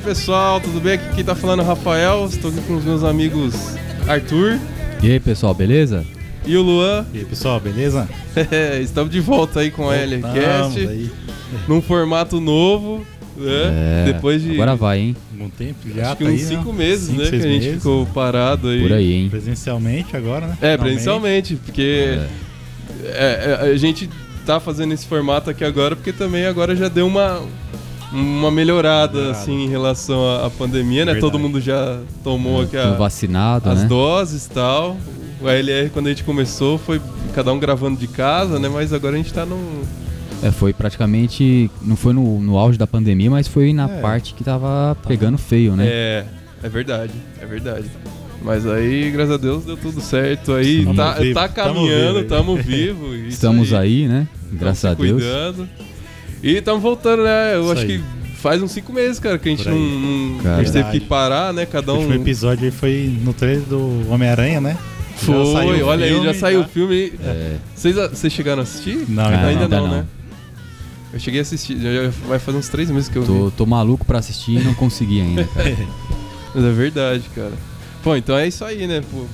Aí pessoal, tudo bem? Aqui quem tá falando é o Rafael, estou aqui com os meus amigos Arthur E aí, pessoal, beleza? e o Luan. E aí, pessoal, beleza? Estamos de volta aí com o Voltamos LCast, aí. num formato novo, né? É, Depois de Agora vai, hein? Algum tempo já acho que tá uns aí, cinco né? meses, Cinco, né? Que a gente meses. ficou parado aí. Por aí, hein? Presencialmente agora, né? É, presencialmente, porque é, é, a gente tá fazendo esse formato aqui agora porque também agora já deu uma, uma melhorada, Melhorada. assim, em relação à, à pandemia, né? Verdade. Todo mundo já tomou aqui Tudo a, vacinado, as né? doses e tal. O ALR, quando a gente começou, foi cada um gravando de casa, né? Mas agora a gente tá num. É, foi praticamente. Não foi no, no auge da pandemia, mas foi na É. parte que tava pegando feio, né? É, é verdade, é verdade. Mas aí, graças a Deus, deu tudo certo. Aí tá, tá caminhando, vivo tamo aí. vivo. Estamos aí, né? Graças a Deus. Cuidando. E estamos voltando, né? Eu Isso acho aí. que faz uns cinco meses, cara, que a gente não. não- a gente teve que parar, né? Cada O um. último episódio aí foi no trailer do Homem-Aranha, né? Já Foi, saiu o olha aí, já filme, saiu o já. filme. É, Vocês, vocês chegaram a assistir? Não, ainda ainda não, não. né? Eu cheguei a assistir, já, já vai fazer uns três meses que eu vi. tô, tô maluco pra assistir e não consegui ainda, cara. Mas é verdade, cara. Pô, então é isso aí, né? Pô,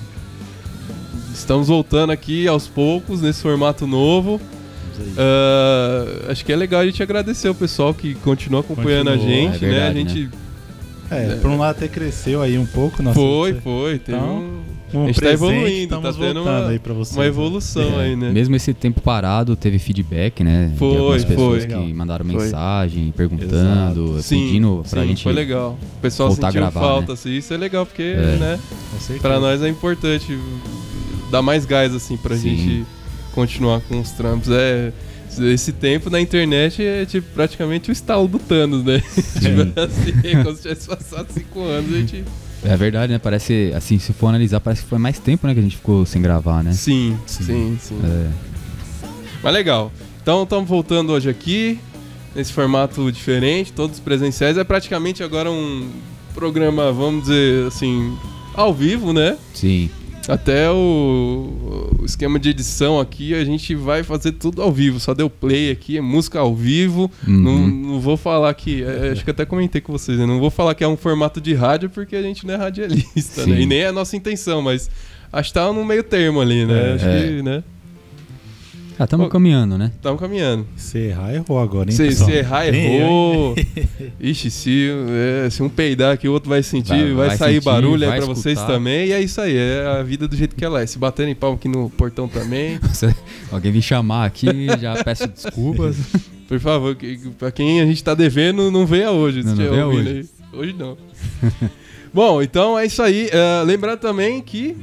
estamos voltando aqui aos poucos, nesse formato novo. Ah, acho que é legal a gente agradecer o pessoal que continua acompanhando Continuou, a gente, é né? A verdade, gente É, por um lado até cresceu aí um pouco. Nossa, foi, foi, Então, um- Um a gente tá presente, evoluindo, tá estamos tendo voltando uma- aí pra vocês. uma evolução É, aí, né? Mesmo esse tempo parado, teve feedback, né? Foi, de algumas pessoas foi. que Legal. mandaram Foi. mensagem, perguntando, Sim, pedindo pra sim, gente. foi legal. O pessoal voltar a sentiu gravar, falta, né? assim, isso é legal, porque, É. né, pra nós é importante dar mais gás, assim, pra Sim. gente continuar com os trampos. É, esse tempo na internet é, tipo, praticamente o estalo do Thanos, né? tipo assim, como se tivesse passado cinco anos, a gente... É verdade, né? Parece, assim, se for analisar, parece que foi mais tempo, né, que a gente ficou sem gravar, né? Sim, Sim. sim, sim. É, Mas legal. Então estamos voltando hoje aqui, nesse formato diferente, todos presenciais. É praticamente agora um programa, vamos dizer assim, ao vivo, né? sim. Até o, o esquema de edição aqui, a gente vai fazer tudo ao vivo. Só deu play aqui, é música ao vivo. Uhum. Não, não vou falar que. é, acho que até comentei com vocês, né? Não vou falar que é um formato de rádio porque a gente não é radialista, né? E nem é a nossa intenção, mas acho que tá no meio termo ali, né? É. acho É. que, né? Ah, estamos caminhando, né? Estamos caminhando. Se errar, errou agora, hein, Se, pessoal? se errar, errou. Ixi, se, é, se um peidar aqui, o outro vai sentir, vai, Vai- vai sair sentir, barulho aí vai pra vocês escutar. também. E é isso aí, é a vida do jeito que ela é. Se batendo em palmo aqui no portão também, Você- alguém vir chamar aqui, já peço desculpas. por favor, que, pra quem a gente tá devendo, não venha hoje. Não, não venha hoje. aí. Hoje não. Bom, então é isso aí. É, lembrando também que,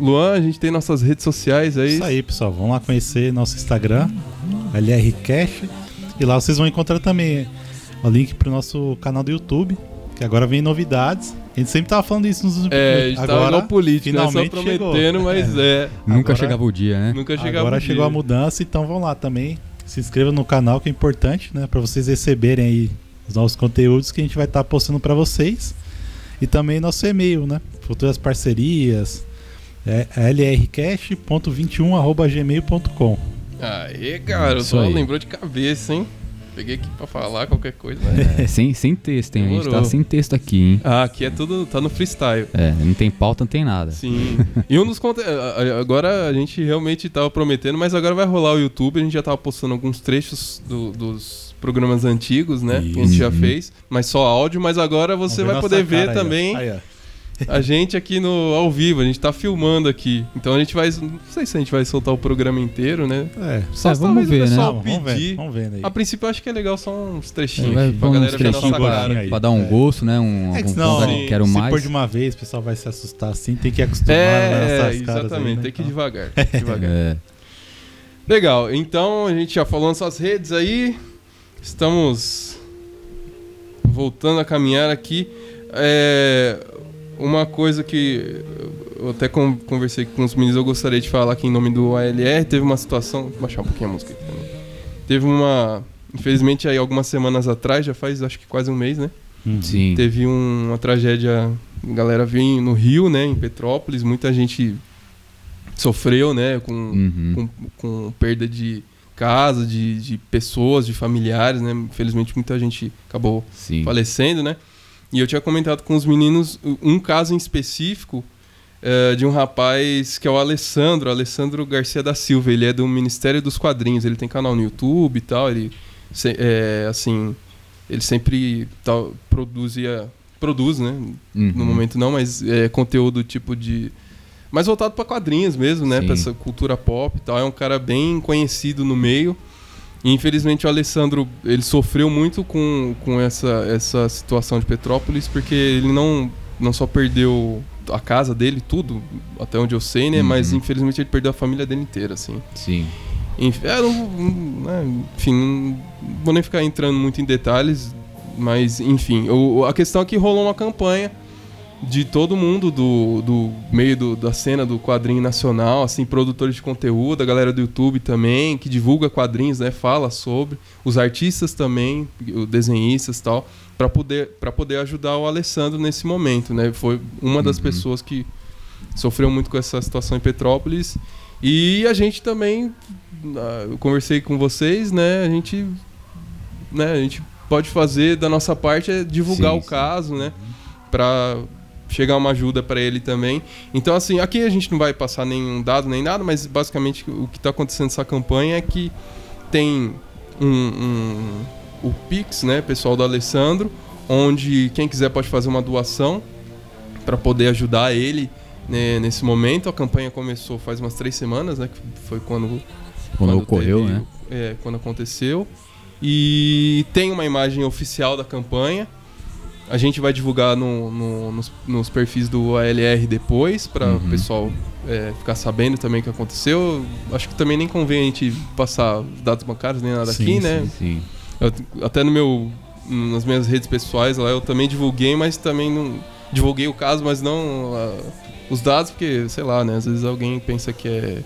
Luan, a gente tem nossas redes sociais aí. Isso aí, pessoal. Vamos lá conhecer nosso Instagram, LRCash. E lá vocês vão encontrar também o link pro nosso canal do YouTube, que agora vem novidades. A gente sempre tava falando isso nos últimos É, a gente tá igual político, né? Só finalmente prometendo, chegou. mas é. Nunca Agora- chegava o dia, né? Nunca chegava Agora o chegou a dia. mudança, então vão lá também. Se inscreva no canal, que é importante, né? Pra vocês receberem aí os novos conteúdos que a gente vai estar postando pra vocês. E também nosso e-mail, né? Futuras parcerias. É lrcash.21.gmail.com Aê, cara, Isso só aí. lembrou de cabeça, hein? Peguei aqui pra falar qualquer coisa, né? É, sem, sem texto, hein? A gente Demorou. tá sem texto aqui, hein? ah, aqui é tudo, tá no freestyle. É, não tem pauta, não tem nada. Sim. E um dos conte... Agora a gente realmente tava prometendo, mas agora vai rolar o YouTube. A gente já tava postando alguns trechos do- dos programas antigos, né? Que a gente já Isso. fez. Mas só áudio, mas agora você vai poder ver também Aí, ó. A gente aqui no ao vivo. A gente tá filmando aqui. Então a gente vai. Não sei se a gente vai soltar o programa inteiro, né? É. Só É, se vamos ver, o né? pessoal Vamos, ver, vamos vendo aí. A princípio eu acho que é legal só uns trechinhos aqui, pra galera ver a nossa cara. aí. Pra dar um É. gosto, né? Um, É que senão, quero se mais. for de uma vez, o pessoal vai se assustar assim, tem que acostumar nas É, caras exatamente. aí, né? Tem que ir Então, devagar. devagar. É, Legal, então a gente já falou nossas redes aí. Estamos voltando a caminhar aqui. É, uma coisa que eu até con- conversei com os meninos, eu gostaria de falar aqui em nome do ALR. Teve uma situação. Vou baixar um pouquinho a música aqui também. Teve uma. Infelizmente, aí algumas semanas atrás, já faz acho que quase um mês, né? hum. sim. Teve um- uma tragédia. A galera veio no Rio, né? Em Petrópolis. Muita gente sofreu, né? Com, Uhum. com, com perda de casa, de, de pessoas, de familiares, né? Infelizmente muita gente acabou Sim. falecendo, né? E eu tinha comentado com os meninos um caso em específico é, de um rapaz que é o Alessandro, Alessandro Garcia da Silva. Ele é do Ministério dos Quadrinhos. Ele tem canal no YouTube e tal. Ele, é, assim, ele sempre tal, produzia, produz, né? Uhum. No momento não, mas é conteúdo tipo de mais voltado para quadrinhos mesmo, né? Para essa cultura pop e tal. É um cara bem conhecido no meio. E infelizmente o Alessandro ele sofreu muito com, com essa, essa situação de Petrópolis, porque ele não, não só perdeu a casa dele, tudo, até onde eu sei, né? Uhum. Mas infelizmente ele perdeu a família dele inteira, assim. Sim. Enfim, é, não, né, enfim, não vou nem ficar entrando muito em detalhes, mas enfim, o, a questão é que rolou uma campanha de todo mundo do, do meio do, da cena do quadrinho nacional, assim, produtores de conteúdo, a galera do YouTube também, que divulga quadrinhos, né, fala sobre, os artistas também, os desenhistas e tal, para poder, poder ajudar o Alessandro nesse momento, né? Foi uma das uhum. pessoas que sofreu muito com essa situação em Petrópolis. E a gente também, ah, eu conversei com vocês, né, a gente, né, a gente pode fazer da nossa parte é divulgar sim, o caso, né, para chegar uma ajuda para ele também. Então, assim, aqui a gente não vai passar nenhum dado nem nada, mas basicamente o que está acontecendo nessa campanha é que tem um, um, o Pix, né, pessoal do Alessandro, onde quem quiser pode fazer uma doação para poder ajudar ele né, nesse momento. A campanha começou faz umas três semanas, né, que foi quando quando, quando ocorreu, teve, né? É, quando aconteceu. E tem uma imagem oficial da campanha a gente vai divulgar no, no, nos, nos, perfis do ALR depois, para o uhum. pessoal é, ficar sabendo também o que aconteceu. Acho que também nem convém a gente passar dados bancários nem nada sim, aqui, né? Sim, sim. Eu, até no meu, nas minhas redes pessoais lá eu também divulguei, mas também não divulguei o caso, mas não os dados, porque sei lá, né? Às vezes alguém pensa que é,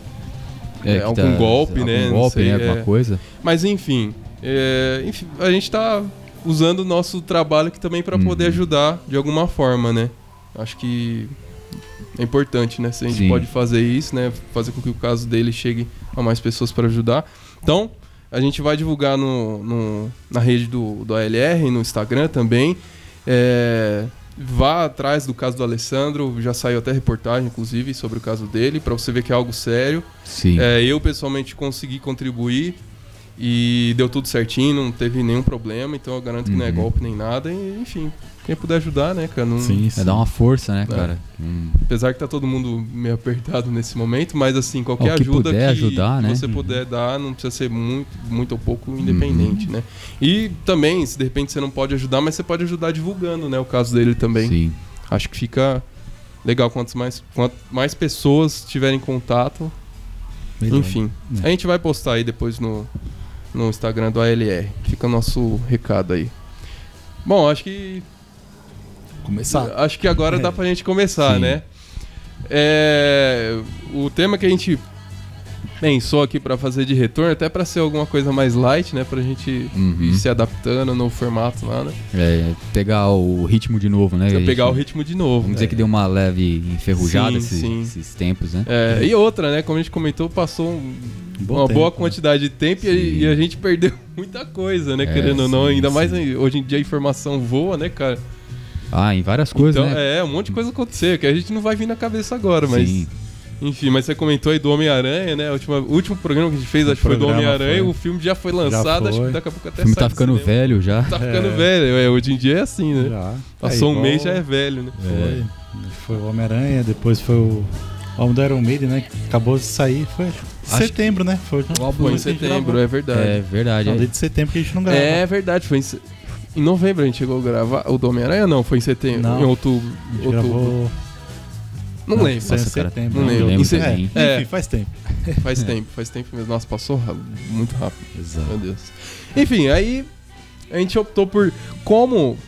é, é algum tá, golpe, algum né? Golpe, sei, né? Alguma é. coisa. Mas enfim, é, enfim, a gente está usando o nosso trabalho aqui também para poder uhum. ajudar de alguma forma, né? Acho que é importante, né? Se a gente Sim. pode fazer isso, né? Fazer com que o caso dele chegue a mais pessoas para ajudar. Então, a gente vai divulgar no, no, na rede do, do ALR, no Instagram também. É, vá atrás do caso do Alessandro, já saiu até reportagem, inclusive, sobre o caso dele, para você ver que é algo sério. Sim. É, eu, pessoalmente, consegui contribuir e deu tudo certinho, não teve nenhum problema, então eu garanto que uhum. não é uhum. golpe nem nada. E, enfim, quem puder ajudar, né, cara? Não... Sim, sim. É dar uma força, né, é. cara? Hum. Apesar que tá todo mundo meio apertado nesse momento, mas assim, qualquer que ajuda puder que ajudar, né? você puder uhum. dar, não precisa ser muito, muito ou pouco independente, uhum. né? E também, se de repente você não pode ajudar, mas você pode ajudar divulgando, né, o caso dele também. Sim. Acho que fica legal quanto mais, quanto mais pessoas tiverem contato. Melhor. Enfim, é. a gente vai postar aí depois no, no Instagram do ALR. Fica o nosso recado aí. Bom, acho que. Começar. Acho que agora é. dá pra gente começar, Sim. né? É, o tema que a gente pensou aqui para fazer de retorno, até para ser alguma coisa mais light, né? Pra gente uhum. ir se adaptando no formato lá, né? É, pegar o ritmo de novo, né? Pegar gente, o ritmo de novo. Vamos dizer que deu uma leve enferrujada sim, esses, sim. esses, tempos, né? É, e outra, né? Como a gente comentou, passou um, uma tempo, boa né? quantidade de tempo e, e, a gente perdeu muita coisa, né? É, Querendo ou não, ainda mais hoje em dia a informação voa, né, cara? Ah, em várias coisas, então, né? É, um monte de coisa acontecer, que a gente não vai vir na cabeça agora, mas... Sim. Enfim, mas você comentou aí do Homem-Aranha, né? O último, o último programa que a gente fez, o acho que foi do Homem-Aranha. O filme já foi lançado, já foi. acho que daqui a pouco até O filme tá ficando velho já. Tá ficando é. velho. É, hoje em dia é assim, né? Já. Passou é um mês já é velho, né? Foi. Foi o Homem-Aranha, depois foi o álbum do Iron Maiden, né? Que acabou de sair. Foi acho setembro, né? Foi, o álbum foi em setembro, é verdade. É verdade. Não, desde setembro que a gente não grava. É verdade, foi em, em novembro a gente chegou a gravar. O do Homem-Aranha não, foi em setembro. Não, em outubro. A gente outubro. gravou não, não lembro. Nossa, cara, setembro. Não lembro. lembro é, é, enfim, faz tempo. Faz tempo, faz tempo mesmo. Nossa, passou muito rápido. Exato. Meu Deus. Enfim, aí a gente optou por como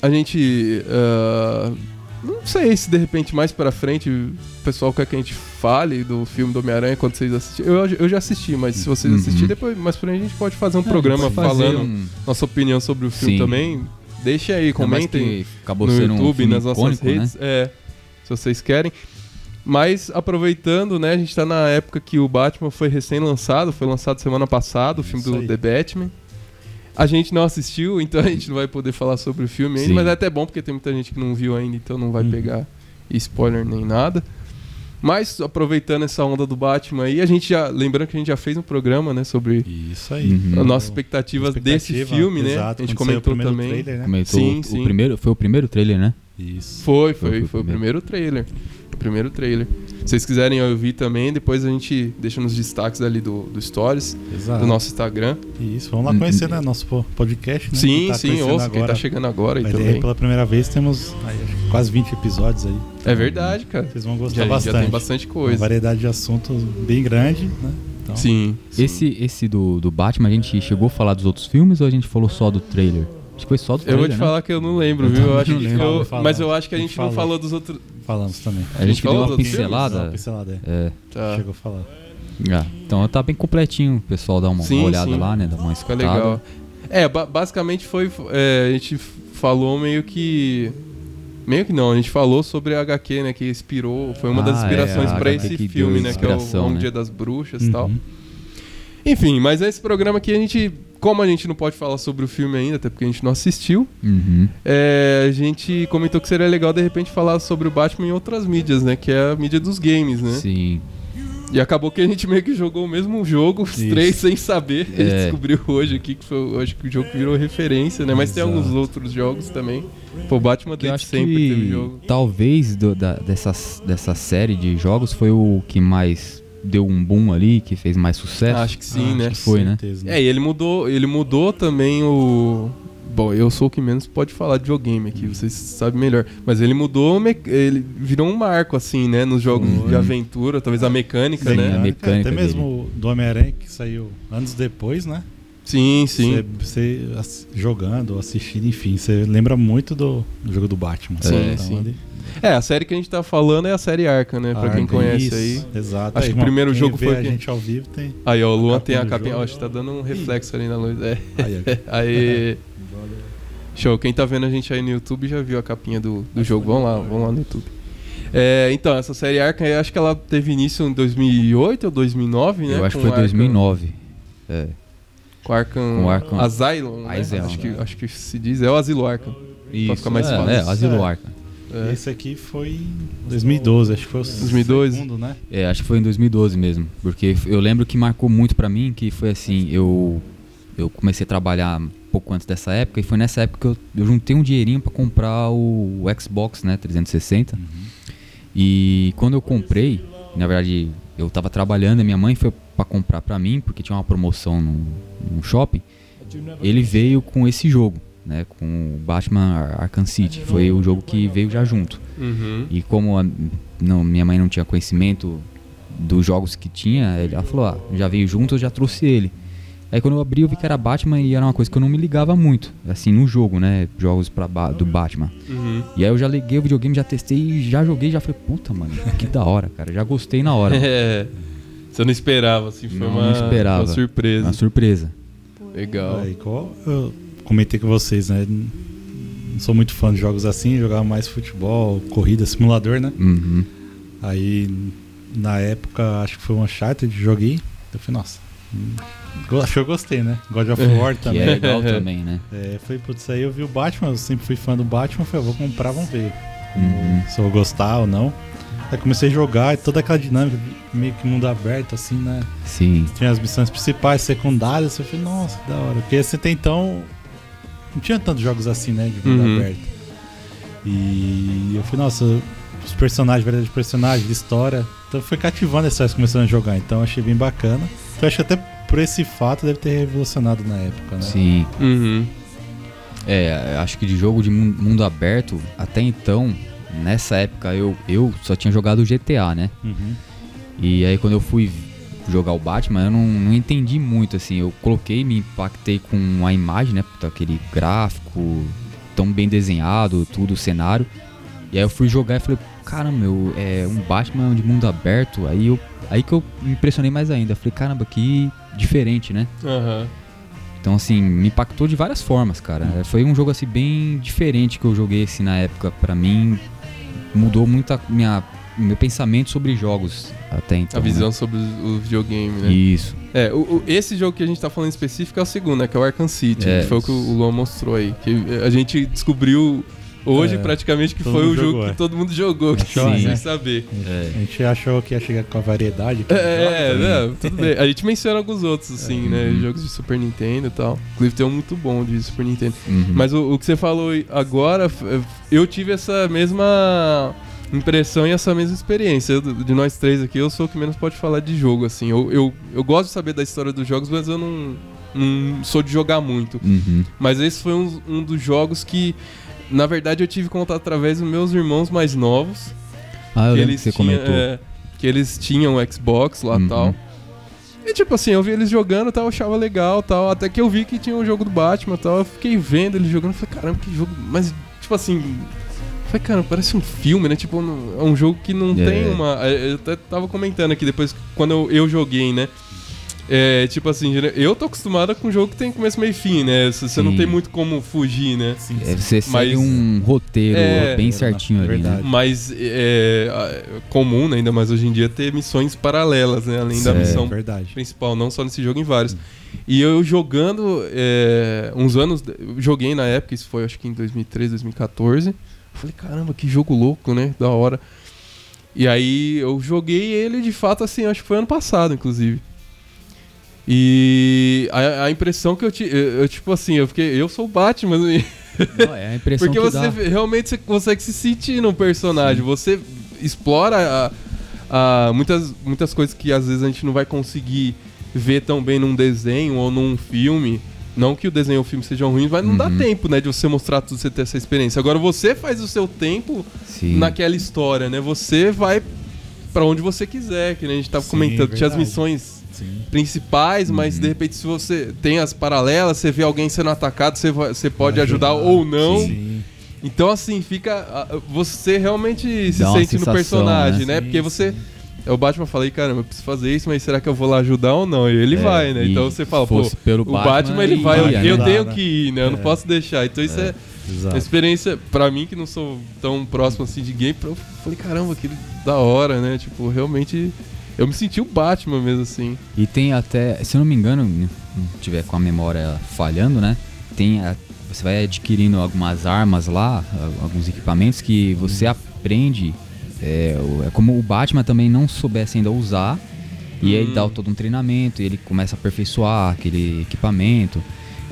a gente. Uh, não sei se de repente mais pra frente o pessoal quer que a gente fale do filme do Homem-Aranha quando vocês assistirem. Eu, eu já assisti, mas se vocês uhum. assistirem, depois mais pra frente a gente pode fazer um é, programa falando um... nossa opinião sobre o filme Sim. também. Deixem aí, comentem no YouTube, um nas nossas icônico, redes. Né? É se vocês querem. Mas aproveitando, né, a gente tá na época que o Batman foi recém-lançado, foi lançado semana passada, o filme do The Batman. A gente não assistiu, então a gente não vai poder falar sobre o filme ainda, Sim. mas é até bom porque tem muita gente que não viu ainda, então não vai Uhum. pegar spoiler nem nada. Mas aproveitando essa onda do Batman aí, a gente já. Lembrando que a gente já fez um programa, né? Sobre Isso aí. Uhum. as nossas expectativas desse Expectativa, filme, né? exato, a gente comentou primeiro também. trailer, né? Comentou Sim, o, sim. o primeiro, foi o primeiro trailer, né? Isso. Foi, Foi, foi, foi foi, o primeiro trailer. O primeiro trailer. Se vocês quiserem ouvir também, depois a gente deixa nos destaques ali do, do Stories, Exato. do nosso Instagram. Isso, vamos lá conhecer, né? Nosso po- podcast, né? sim, tá sim, ouça, quem tá agora, chegando agora aí vai ver também. pela primeira vez, temos aí, quase 20 episódios aí. É verdade, cara. Vocês vão Já, gostar já bastante. tem bastante Uma coisa. variedade de assuntos bem grande, né? Então, Sim. sim. Esse, esse do, do Batman, a gente chegou a falar dos outros filmes ou a gente falou só do trailer? Acho que foi só do Eu trailer, vou te né? falar que eu não lembro, Eu viu? Eu acho que lembro. eu- Falamos, mas eu acho que a gente não falou. falou dos outros. falamos também. A gente gente falou deu uma dos Deu pincelada. uma pincelada, é. É. Tá. Chegou a falar. Ah, então tá bem completinho, o pessoal dá uma, Sim, uma olhada sim. lá, né? Dá uma Fica escutada. legal. É, ba- basicamente foi. é, a gente falou meio que. Meio que não, a gente falou sobre a HQ, né? Que inspirou. Foi uma das Ah, inspirações é, a pra HQ esse que filme, deu né? Que é o, inspiração, Um né? Dia das Bruxas e tal. Uhum. Enfim, mas esse programa aqui a gente. Como a gente não pode falar sobre o filme ainda, até porque a gente não assistiu, Uhum. é, a gente comentou que seria legal de repente falar sobre o Batman em outras mídias, né? Que é a mídia dos games, né? Sim. E acabou que a gente meio que jogou o mesmo jogo, os Isso. três sem saber. A gente É. descobriu hoje aqui que foi, acho que o jogo virou referência, né? Mas tem Exato. alguns outros jogos também. Pô, Batman Que desde sempre que teve jogo. talvez do- da, dessa, dessa série de jogos foi o que mais deu um boom ali, que fez mais sucesso. Acho que sim, Ah, né? acho que Foi, né? certeza, É, e ele mudou, ele mudou também o. Bom, eu sou o que menos pode falar de videogame aqui, Hum. vocês sabem melhor. Mas ele mudou, me- ele virou um marco, assim, né? Nos jogos Uhum. de aventura, talvez a mecânica, Sim, né? a mecânica Até mesmo do Homem-Aranha que saiu anos depois, né? Sim, sim. Você, jogando ou assistindo, enfim, você lembra muito do, do jogo do Batman. Sim, Então, sim. ele- É, a série que a gente tá falando é a série Arca, né? Pra quem Arca, conhece isso, aí. Exato. Acho Aí, que o primeiro quem jogo foi a gente ao vivo tem. Aí, ó, o Luan tem a capinha. Ó, acho que tá dando um reflexo ali na luz. É. Aí, ó. Aí. Show. Quem tá vendo a gente aí no YouTube já viu a capinha do, do jogo. Vamos lá, vamos lá no YouTube. É, então, essa série Arkham, eu acho que ela teve início em 2008 ou 2009, né? Eu acho que foi Arkham- 2009. É. Com Arkham, Com Arkham- Asylum, né? Asylum, acho, que, né? acho que se diz. É o Asilo Arkham. Isso, ficar mais é, fácil. É, Asilo É. Arkham. É. Esse aqui foi em 2012, acho que foi o 2012? segundo, né? É, acho que foi em 2012 mesmo. Porque eu lembro que marcou muito pra mim, que foi assim, eu, eu comecei a trabalhar um pouco antes dessa época, e foi nessa época que eu, eu juntei um dinheirinho pra comprar o, Xbox, né, 360. E quando eu comprei, na verdade, eu tava trabalhando e minha mãe foi pra comprar pra mim, porque tinha uma promoção no, no shopping. Ele veio com esse jogo, né, com o Batman Ar- Arkham City. Foi o jogo que veio já junto. Uhum. E como a- não, minha mãe não tinha conhecimento dos jogos que tinha, ele- ela falou, ah, já veio junto, eu já trouxe ele. Aí quando eu abri, eu vi que era Batman e era uma coisa que eu não me ligava muito, assim, no jogo, né, jogos pra ba- do Batman. Uhum. E aí eu já liguei o videogame, já testei, e já joguei, já falei, puta, mano, que da hora, cara, já gostei na hora. É. Você não esperava, assim, foi Não, uma, não esperava. uma surpresa. Uma surpresa. Legal. Igual eu comentei com vocês, né? Não sou muito fã de jogos assim, jogava mais futebol, corrida, simulador, né? Uhum. Aí, na época, acho que foi um Uncharted, joguei. Eu falei, nossa, hum, acho que eu gostei, né? God of War Que também. é legal também, né? É, foi, putz, aí eu vi o Batman, eu sempre fui fã do Batman, falei, eu vou comprar, vamos ver Uhum. se eu vou gostar ou não. Aí comecei a jogar e toda aquela dinâmica, meio que mundo aberto, assim, né? Sim. Tinha as missões principais, secundárias, eu falei, nossa, que da hora. Porque você tem então. Não tinha tantos jogos assim, né? De mundo Uhum. aberto. E eu falei, nossa, os personagens, verdade de personagens, de história. Então foi cativando essa hora começando a jogar. Então achei bem bacana. Então acho que até por esse fato deve ter revolucionado na época, né? Sim. Uhum. É, acho que de jogo de mun- mundo aberto, até então, nessa época eu, eu só tinha jogado GTA, né? Uhum. E aí quando eu fui jogar o Batman, eu não, não entendi muito, assim. Eu coloquei, me impactei com a imagem, né? Aquele gráfico tão bem desenhado, tudo, o cenário. E aí eu fui jogar e falei, caramba, meu, é um Batman de mundo aberto. Aí, eu, aí que eu me impressionei mais ainda. Falei, caramba, que diferente, né? Aham. Então, assim, me impactou de várias formas, cara. É, Foi um jogo, assim, bem diferente que eu joguei, assim, na época. Pra mim, mudou muito a minha meu pensamento sobre jogos até então. A visão né? sobre o videogame, né? Isso. É, o, o- esse jogo que a gente tá falando em específico é o segundo, né? Que é o Arkham City. É, que foi o que o. Luan mostrou aí. Que a gente descobriu hoje É, praticamente que todo foi o jogo jogou, que é. todo mundo jogou, que Achou, sem né? saber. É. A gente achou que ia chegar com a variedade. É, joga, né? não, tudo bem. A gente menciona alguns outros, assim, né? Uhum. Jogos de Super Nintendo e tal. Inclusive tem um muito bom de Super Nintendo. Uhum. Mas o, o que você falou agora, eu tive essa mesma impressão e essa mesma experiência. Eu, de nós três aqui, eu sou o que menos pode falar de jogo, assim. Eu, eu, eu gosto de saber da história dos jogos, mas eu não, não sou de jogar muito. Uhum. Mas esse foi um, um dos jogos que, na verdade, eu tive contato através dos meus irmãos mais novos. Ah, eu que lembro que você tinham, comentou. é, que eles tinham Xbox lá e Uhum. tal. E tipo assim, eu vi eles jogando e tal, eu achava legal tal. Até que eu vi que tinha um jogo do Batman e tal. Eu fiquei vendo eles jogando e falei, caramba, que jogo. Mas, tipo assim. Falei, cara, parece um filme, né? Tipo, é um jogo que não É. tem uma. Eu até tava comentando aqui depois, quando eu, eu joguei, né? É, tipo assim, eu tô acostumado com um jogo que tem começo, meio e fim, né? Você você não Sim. tem muito como fugir, né? Sim, É, sim. você Mas- segue um roteiro É, bem é certinho ali, né? verdade. Mas é, é comum, né, ainda mais hoje em dia, ter missões paralelas, né? Além da Sim. missão É verdade. principal, não só nesse jogo, em vários. E eu jogando é, uns anos, joguei na época, isso foi acho que em 2013, 2014. Eu falei, caramba, que jogo louco, né? Da hora. E aí eu joguei ele de fato assim, acho que foi ano passado, inclusive. E a, a impressão que eu tive, eu, eu, tipo assim, eu fiquei, eu sou o Batman, e- Não, é a impressão porque que você dá. realmente você consegue se sentir no personagem. Você explora a- a muitas, muitas coisas que às vezes a gente não vai conseguir ver tão bem num desenho ou num filme. Não que o desenho ou o filme sejam ruins, mas não dá Uhum. tempo, né, de você mostrar tudo, você ter essa experiência. Agora você faz o seu tempo Sim. naquela história, né? Você vai pra onde você quiser, que nem a gente tava Sim, comentando. Tinha as missões Sim. principais, mas Uhum. de repente se você tem as paralelas, você vê alguém sendo atacado, você, vai- você pode ajudar, Ajudar. ou não. Sim. Então, assim, fica. Você realmente se Dá sente no sensação, personagem, né? né? Porque você. Sim. O Batman falei, caramba, eu preciso fazer isso, mas será que eu vou lá ajudar ou não? E ele É, vai, né? Então você fala, pô, pelo o Batman, ele ele vai, eu, ia, eu né? tenho Dá, que ir, né? Eu não É. posso deixar. Então isso é, uma Exato. experiência, pra mim que não sou tão próximo assim de game, eu falei, caramba, que da hora, né? Tipo, realmente. Eu me senti o Batman mesmo, assim. E tem até, se eu não me engano, não tiver com a memória falhando, né? Tem a- você vai adquirindo algumas armas lá, alguns equipamentos que você aprende. É, é como o Batman também não soubesse ainda usar. E aí ele dá Hum. todo um treinamento, e ele começa a aperfeiçoar aquele equipamento.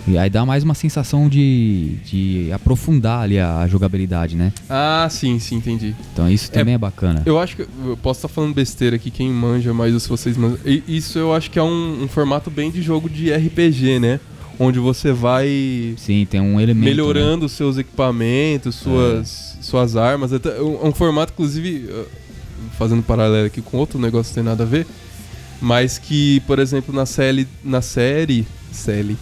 E aí dá mais uma sensação de, de aprofundar ali a, a jogabilidade, né? Ah, sim, sim, entendi. Então isso É, também é, bacana. Eu acho que. Eu posso estar falando besteira aqui, quem manja mais ou se vocês manjam. Isso eu acho que é um, um formato bem de jogo de RPG, né? Onde você vai Sim, tem um elemento. né? melhorando os seus equipamentos, suas, suas armas. É um, é um formato, inclusive, uh, fazendo paralelo aqui com outro negócio que tem nada a ver, mas que, por exemplo, na série. Na série. Série.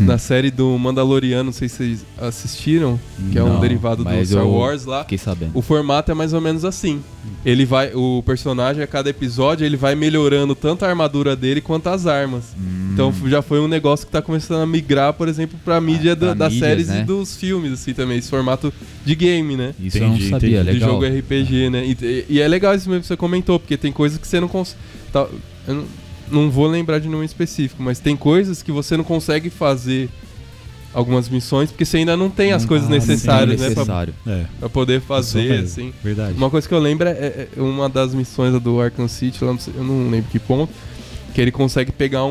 Hum. Na série do Mandaloriano, não sei se vocês assistiram, que é um Não, derivado do Star Wars lá. Fiquei sabendo. O formato é mais ou menos assim. Ele vai, o personagem a cada episódio ele vai melhorando tanto a armadura dele quanto as armas. Hum. Então já foi um negócio que tá começando a migrar, por exemplo, pra mídia pra da- das mídias, séries né? e dos filmes assim também, esse formato de game, né? Isso Entendi, eu não sabia, entendi. De jogo RPG, né? E, e é legal isso mesmo que você comentou, porque tem coisas que você não consegue. eu não, não vou lembrar de nenhum específico, mas tem coisas que você não consegue fazer algumas missões porque você ainda não tem as Não- coisas ah, necessárias, né? Pra, necessário. É. pra poder fazer, assim. Verdade. Uma coisa que eu lembro é, é uma das missões do Arkham City, lá não sei- eu não lembro que ponto, que ele consegue pegar um,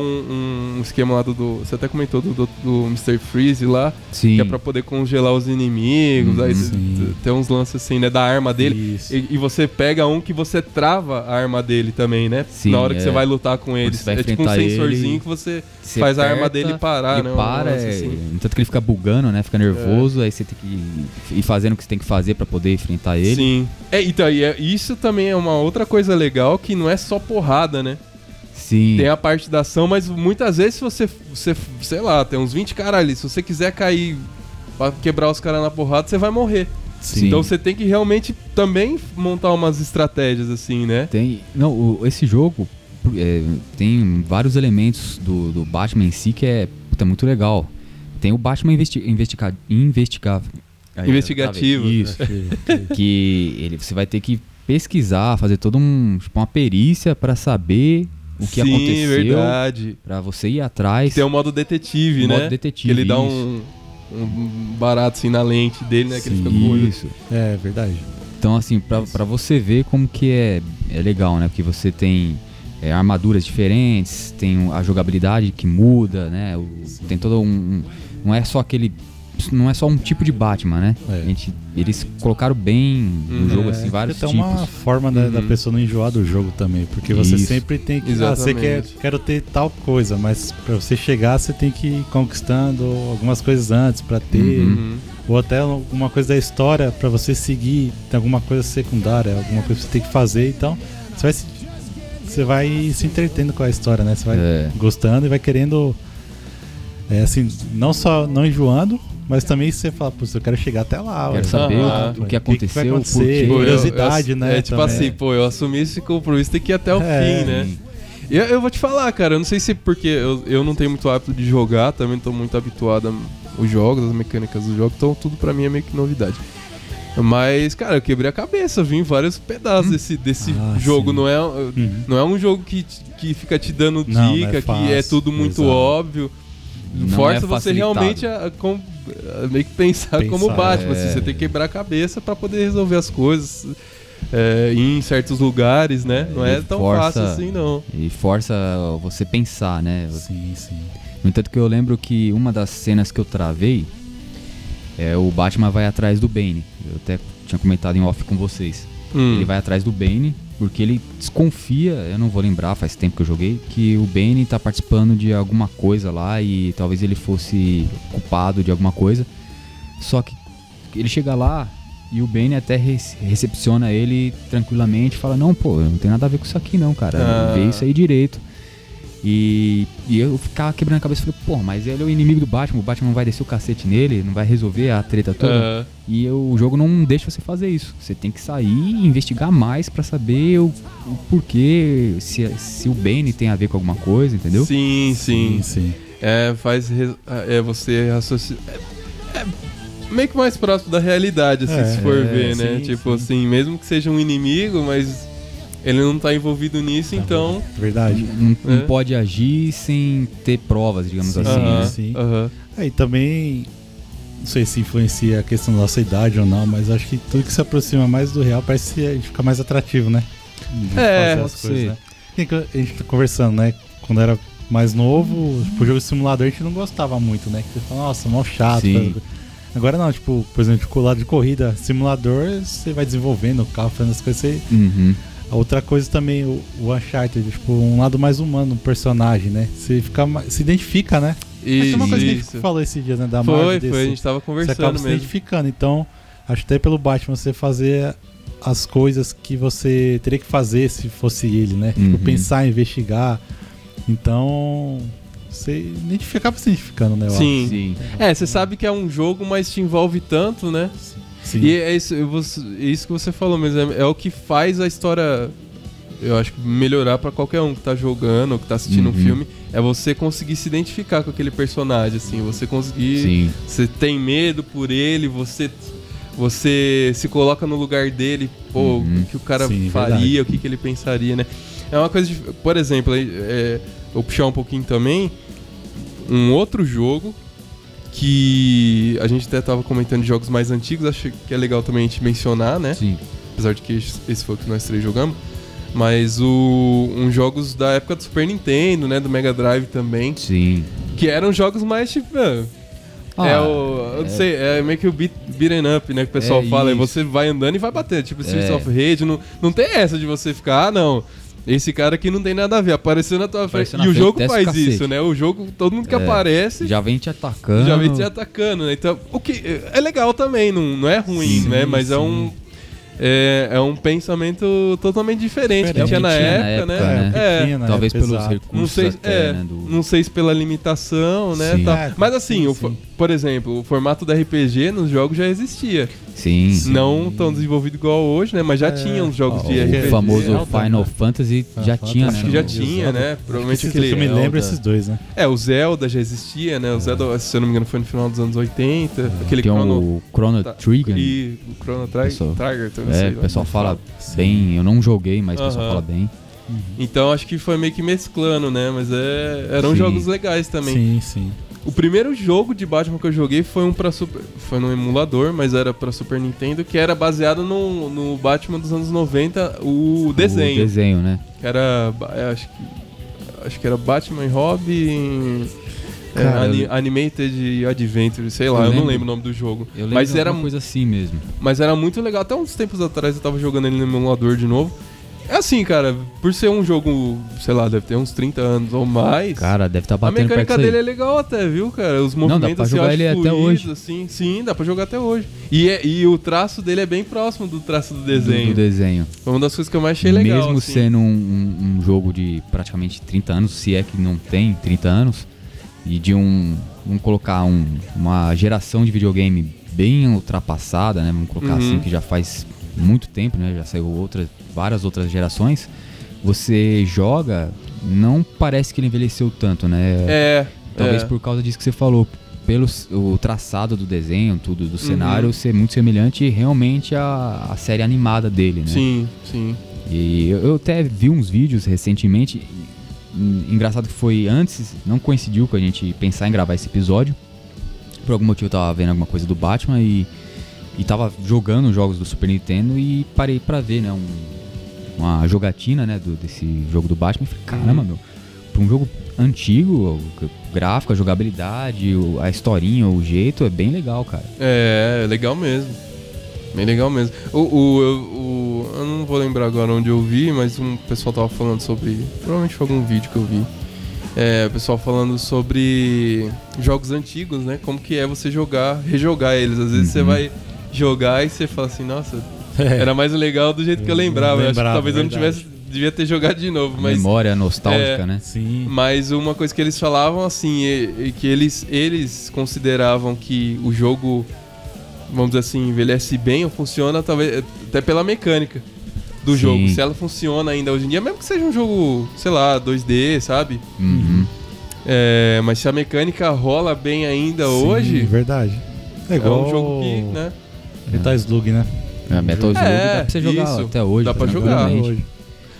um esquema lá do, do- Você até comentou do, do, do Mr. Freeze lá, Sim. que é pra poder congelar os inimigos, Uhum, aí sim. tem uns lances assim, né, da arma dele. Isso. E, e você pega um que você trava a arma dele também, né? Sim, Na hora que é. você vai lutar com ele. É tipo um sensorzinho que você Você faz a arma dele parar, né? um para, lance é, assim. tanto que ele fica bugando, né? Fica nervoso, aí você tem que ir fazendo o que você tem que fazer pra poder enfrentar ele. Sim. É, então, e é- isso também é uma outra coisa legal que não é só porrada, né? Sim. Tem a parte da ação, mas muitas vezes se você, você sei lá, tem uns 20 caras ali, se você quiser cair pra quebrar os caras na porrada, você vai morrer. Sim. Então você tem que realmente também montar umas estratégias assim, né? Tem. Não, o- esse jogo é, tem vários elementos do, do Batman em si que é puta, muito legal. Tem o Batman investi investiga investigável. Aí, Investigativo. Isso. que ele, você vai ter que pesquisar, fazer toda um, tipo, uma perícia pra saber o que Sim, aconteceu. verdade. Pra você ir atrás. Tem o modo detetive, O né? modo detetive, Que ele dá um, um barato assim na lente dele, né? Que ele fica com o olho. Isso. É, verdade. Então, assim, pra, pra você ver como que é, é legal, né? Porque você tem é, armaduras diferentes, tem a jogabilidade que muda, né? O- tem todo um, um- Não é só aquele. Não é só um tipo de Batman, né? É. A gente, eles colocaram bem no Uhum. jogo, É, assim, vários tipos. uma forma da, da Uhum. pessoa não enjoar do jogo também, porque você Isso. sempre tem que. Ah, você quer Exatamente. quero ter tal coisa, mas pra você chegar você tem que ir conquistando algumas coisas antes pra ter, Uhum. Ou até alguma coisa da história pra você seguir, tem alguma coisa secundária, alguma coisa que você tem que fazer, então você vai se, você vai se entretendo com a história, né? Você vai É. gostando e vai querendo é, assim, não só não enjoando, mas também você fala, putz, eu quero chegar até lá. Quero ué. saber o, que- o que vai aconteceu, quê. Pô, eu- Curiosidade, eu- né, É tipo também. assim, pô, eu assumi esse compromisso, tem que ir até o É. fim, né? Eu, eu vou te falar, cara, eu não sei se é porque eu, eu não tenho muito hábito de jogar, também tô muito habituado aos jogos, as mecânicas do jogo, então tudo pra mim é meio que novidade. Mas, cara, eu quebrei a cabeça, vi vários pedaços desse, desse Ah, jogo. sim. Não é, Uhum. não é um jogo que, que fica te dando Não, não é dica, que é tudo muito exato. óbvio. Não Força é você realmente a, a a meio que pensar, Pensar, como Batman. é. assim, você tem que quebrar a cabeça pra poder resolver as coisas é, em certos lugares, né? Não é tão força- fácil assim, não. E força você pensar, né? Sim, sim. No entanto que eu lembro que uma das cenas que eu travei é o Batman vai atrás do Bane. Eu até tinha comentado em off com vocês. Hum. Ele vai atrás do Bane porque ele desconfia, eu não vou lembrar, faz tempo que eu joguei, que o Bane tá participando de alguma coisa lá e talvez ele fosse culpado de alguma coisa. Só que ele chega lá e o Bane até re- recepciona ele tranquilamente, fala: "Não, pô, não tem nada a ver com isso aqui não, cara. Ah. Vê isso aí direito". E, e eu ficava quebrando a cabeça, falei, pô, mas ele é o inimigo do Batman, o Batman não vai descer o cacete nele, não vai resolver a treta toda. E eu- o jogo não deixa você fazer isso. Você tem que sair e investigar mais pra saber o, o porquê, se, se o Bane tem a ver com alguma coisa, entendeu? Sim, sim. Sim, sim. É, faz re- é, você raciocinar. É, é meio que mais próximo da realidade, assim, É, se for é, ver, né? sim, tipo sim. assim, mesmo que seja um inimigo, mas ele não tá envolvido nisso, então. Verdade. Não, não É. pode agir sem ter provas, digamos Sim. assim. Aham, né? sim. Aí também, não sei se influencia a questão da nossa idade ou não, mas acho que tudo que se aproxima mais do real parece que fica mais atrativo, né? De É, fazer as pode coisas, ser. né? A gente tá conversando, né? Quando era mais novo, tipo, jogo de simulador a gente não gostava muito, né? Que você fala, nossa, mó chato. Sim. Agora não, tipo, por exemplo, com o lado de corrida, simulador, você vai desenvolvendo o carro, fazendo as coisas, você Uhum. Outra coisa também, o, o Uncharted, tipo, um lado mais humano do personagem, né? Você fica se identifica, né? Acho que é uma coisa que a gente Isso. falou esse dia, né? Da Marvel, Foi, DC. foi, a gente tava Você conversando acaba se mesmo. identificando. Então, acho que até pelo Batman você fazer as coisas que você teria que fazer se fosse ele, né? Uhum. Tipo, pensar, investigar. Então, você acaba se identificando, né? Sim. Sim. É, você sabe que é um jogo, mas te envolve tanto, né? acho. Sim. E é isso, eu vou- é isso que você falou mesmo. É, é o que faz a história, eu acho melhorar pra qualquer um que tá jogando ou que tá assistindo um Uhum. filme. É você conseguir se identificar com aquele personagem, assim. Você conseguir. Sim. Você tem medo por ele, você. Você se coloca no lugar dele, pô, Uhum. o que o cara Sim, faria, verdade. o que, que ele pensaria, né? É uma coisa de, Por exemplo, é, eu puxar um pouquinho também, um outro jogo que a gente até tava comentando de jogos mais antigos, acho que é legal também a gente mencionar, né? Sim. Apesar de que esse foi o que nós três jogamos. Mas o, uns jogos da época do Super Nintendo, né? Do Mega Drive também. Sim. Que eram jogos mais tipo. ah, Ah, é o. Eu não é- sei, é meio que o beat, beaten up, né? Que o pessoal É fala. E isso. você vai andando e vai batendo. Tipo Streets É. of Rage. Não, não tem essa de você ficar, ah, não. Esse cara aqui não tem nada a ver. Apareceu na tua frente. Apareceu na E o frente, jogo o faz cacete. isso, né? O jogo, todo mundo que É. aparece. Já vem te atacando. Já vem te atacando, né? Então, o que é legal também, não, não é ruim, Sim, né? Mas é sim. um é, é um pensamento totalmente diferente que Diferente. tinha na Tinha na época, época, né? né? É. pequena, né? Talvez pelos recursos Não sei, até, é, né, do... não sei se pela limitação, né? Sim. É, Mas assim, sim, o por exemplo, o formato da RPG nos jogos já existia. Sim. Não tão desenvolvido igual hoje, né? Mas já É. tinha uns jogos Ó, de RPG. o famoso Zelda, Final né? Fantasy já Final tinha, Fantasy. Acho né? que já tinha, né? Provavelmente Esses que eu me aquele. lembro esses dois, né? É, o Zelda já existia, né? O Zelda, se eu não me engano, foi no final dos anos 80. Aquele Tem Chrono. o Chrono. Trigger. E o Chrono Tri- Pessoal- Trigger, então, não É, o pessoal fala Sim. bem. Eu não joguei, mas o pessoal fala bem. Então acho que foi meio que mesclando, né? Mas é, eram Sim. jogos legais também. Sim, sim. O primeiro jogo de Batman que eu joguei foi um para super, foi no emulador, mas era pra Super Nintendo, que era baseado no, no Batman dos anos 90, o desenho, O desenho, né? que era, é, acho que acho que era Batman e Robin é, Cara, eu- Animated Adventure, sei lá, Eu eu, não lembro. o nome do jogo. Eu lembro Mas era alguma coisa assim mesmo. Mas era muito legal. Até uns tempos atrás eu tava jogando ele no emulador de novo. É assim, cara, por ser um jogo, sei lá, deve ter uns 30 anos ou mais. Cara, deve estar a batendo perto mecânica dele é legal até, viu, cara? Os dá movimentos pra assim, eu jogar acho ele até hoje. Assim. Sim, dá pra jogar até hoje. E, é- e o traço dele é bem próximo do traço do Do- desenho. Do desenho. Foi uma das coisas que eu mais achei legal. Mesmo assim. sendo um, um- um jogo de praticamente 30 anos, se é que não tem 30 anos, e de um. Vamos colocar um- uma geração de videogame bem ultrapassada, né? Vamos colocar Uhum. assim, que já faz muito tempo, né? Já saiu outras, várias outras gerações. Você joga, não parece que ele envelheceu tanto, né? É. Talvez é. por causa disso que você falou. Pelo o traçado do desenho, tudo, Uhum. do cenário ser muito semelhante realmente à, à série animada dele, né? Sim, sim. E eu, eu até vi uns vídeos recentemente. Engraçado que foi antes, não coincidiu com a gente pensar em gravar esse episódio. Por algum motivo eu tava vendo alguma coisa do Batman e, e tava jogando jogos do Super Nintendo e parei pra ver, né? um- uma jogatina, né? Do, desse jogo do Batman. E falei, caramba, Uhum. meu, pra um jogo antigo, o gráfico, a jogabilidade, a historinha, o jeito é bem legal, cara. É, é legal mesmo. Bem legal mesmo. O, o, eu- o- eu não vou lembrar agora onde eu vi, mas um pessoal tava falando sobre. Provavelmente foi algum vídeo que eu vi. É, o pessoal falando sobre jogos antigos, né? Como que é você jogar, rejogar eles. Às vezes você Uhum. vai jogar e você fala assim, nossa, É. era mais legal do jeito que eu Eu lembrava. Eu acho que lembrava, talvez eu não verdade. tivesse. Devia ter jogado de novo, mas. Memória nostálgica, é, né? Sim. Mas uma coisa que eles falavam assim, é, é que eles, eles consideravam que o jogo, vamos dizer assim, envelhece bem ou funciona talvez até pela mecânica do Sim. jogo. Se ela funciona ainda hoje em dia, mesmo que seja um jogo, sei lá, 2D, sabe? Uhum. É, mas se a mecânica rola bem ainda Sim, hoje, verdade. É é igual um jogo que, né? Metal Slug, né? É, Metal Slug É, dá pra você jogar isso. até hoje. Dá pra jogar. Hoje.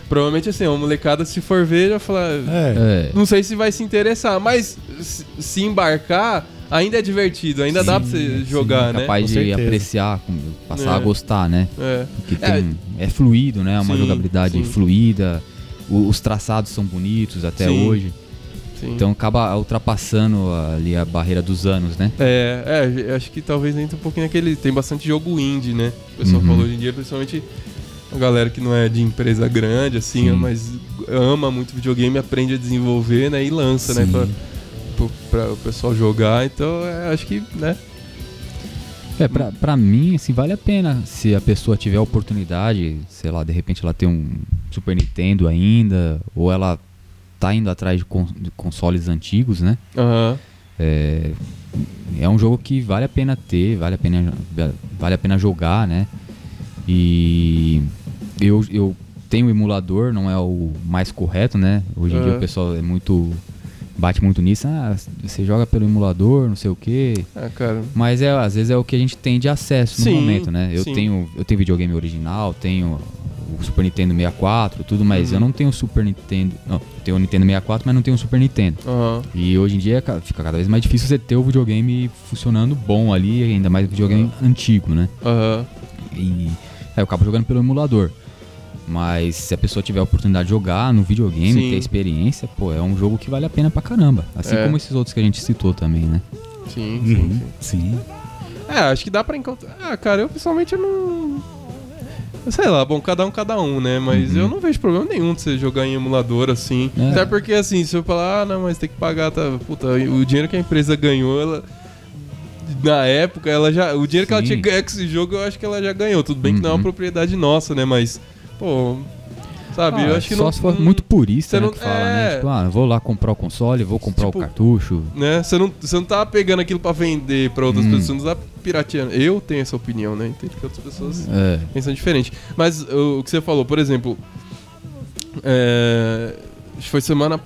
Provavelmente assim, uma molecada se for ver, já falar, É. É. Não sei se vai se interessar, mas se- embarcar, ainda é divertido, ainda dá pra você Sim, jogar, sim, né? capaz Com de certeza. apreciar, passar É. a gostar, né? É. Porque É. tem, é, fluido, né? Uma Sim, jogabilidade sim. fluida. os traçados são bonitos até Sim. hoje. Sim. Então acaba ultrapassando ali a barreira dos anos, né? É, é, acho que talvez entre um pouquinho naquele. Tem bastante jogo indie, né? O pessoal Uhum. falou hoje em dia, principalmente a galera que não é de empresa grande, assim, Sim. mas ama muito videogame, aprende a desenvolver, né? E lança, né? Sim. Pra, pro- pra o pessoal jogar. Então, é, acho que, né? É, pra, pra mim, assim, vale a pena se a pessoa tiver a oportunidade, sei lá, de repente ela tem um Super Nintendo ainda, ou ela tá indo atrás de, con- de consoles antigos, né? Aham. É, é um jogo que vale a pena ter, vale a pena, vale a pena jogar, né? E eu, eu tenho o emulador, não é o mais correto, né? Hoje em dia Aham. o pessoal é muito. bate muito nisso, ah, você joga pelo emulador, não sei o quê. Ah, cara. Mas é, às vezes é o que a gente tem de acesso no Sim, momento, né? Eu sim. tenho, eu tenho videogame original, tenho o Super Nintendo 64, tudo, mas Uhum. eu não tenho o Super Nintendo. Não, tenho o Nintendo 64, mas não tenho o Super Nintendo. Aham. E hoje em dia ca- fica cada vez mais difícil você ter o videogame funcionando bom ali, ainda mais videogame antigo, né? Aham. E aí eu acabo jogando pelo emulador. Mas se a pessoa tiver a oportunidade de jogar no videogame, Sim. ter experiência, pô, é um jogo que vale a pena pra caramba. Assim É. como esses outros que a gente citou também, né? Sim, sim, Uhum. sim. Sim. É, acho que dá pra encontrar. Ah, cara, eu pessoalmente não. Sei lá, bom, cada um, cada um, né? Mas Uhum. eu não vejo problema nenhum de você jogar em emulador assim. É. Até porque, assim, se eu falar, ah, não, mas tem que pagar, tá. Puta, o dinheiro que a empresa ganhou, ela. Na época, ela já. O dinheiro que ela Sim. tinha que ganhar com esse jogo, eu acho que ela já ganhou. Tudo bem que não é uma Uhum. propriedade nossa, né? Mas, pô. Sabe, Ah, eu acho que só não. se for muito purista, né, não- que fala, é. né? Tipo, ah, vou lá comprar o console, vou comprar Tipo, o cartucho. né? Você não, você não tá pegando aquilo pra vender pra outras Hum. pessoas, você não tá pirateando. Eu tenho essa opinião, né? Entendo que outras pessoas É. pensam diferente. Mas o, que você falou, por exemplo, é, acho que foi semana